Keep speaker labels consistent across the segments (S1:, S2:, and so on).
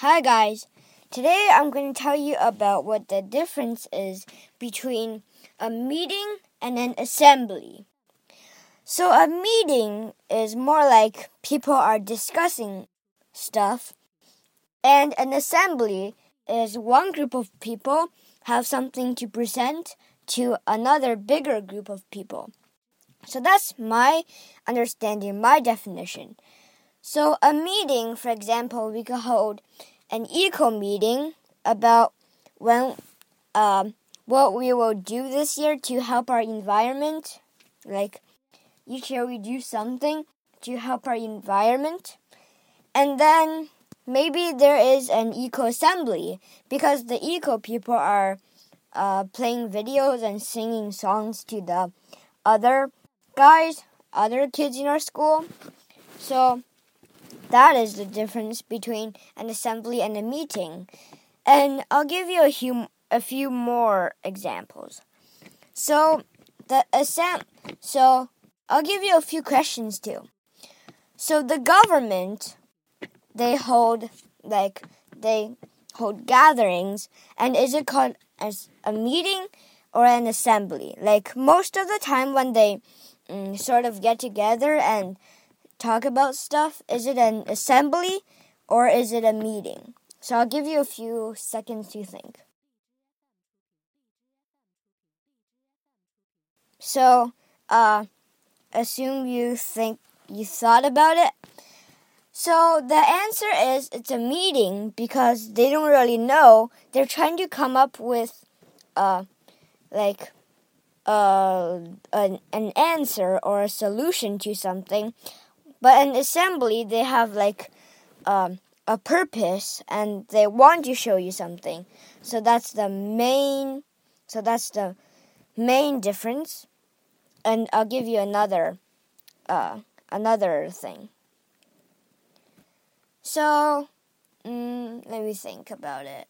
S1: Hi guys. Today I'm going to tell you about what the difference is between a meeting and an assembly. So a meeting is more like people are discussing stuff and an assembly is one group of people have something to present to another bigger group of people. So that's my understanding, my definition. So, a meeting, for example, we could hold an eco meeting about when um, what we will do this year to help our environment. Like each year we do something to help our environment. And then maybe there is an eco assembly because the eco people are uh, playing videos and singing songs to the other guys, other kids in our school. So that is the difference between an assembly and a meeting. And I'll give you a few, a few more examples. So the assem so I'll give you a few questions too. So the government they hold like they hold gatherings and is it called as a meeting or an assembly? Like most of the time when they mm, sort of get together and talk about stuff? Is it an assembly or is it a meeting? So I'll give you a few seconds to think. So, uh, assume you think you thought about it. So the answer is it's a meeting because they don't really know. They're trying to come up with, uh, like, uh, an, an answer or a solution to something but in assembly, they have like um, a purpose and they want to show you something. So that's the main. So that's the main difference. And I'll give you another, uh, another thing. So, mm, let me think about it.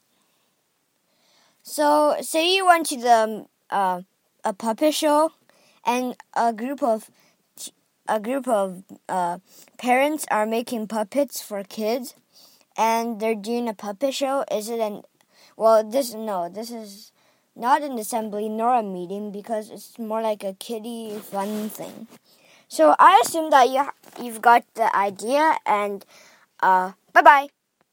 S1: So, say you went to the uh, a puppet show, and a group of a group of uh, parents are making puppets for kids, and they're doing a puppet show. Is it an well? This no, this is not an assembly nor a meeting because it's more like a kiddie fun thing. So I assume that you you've got the idea, and uh, bye bye.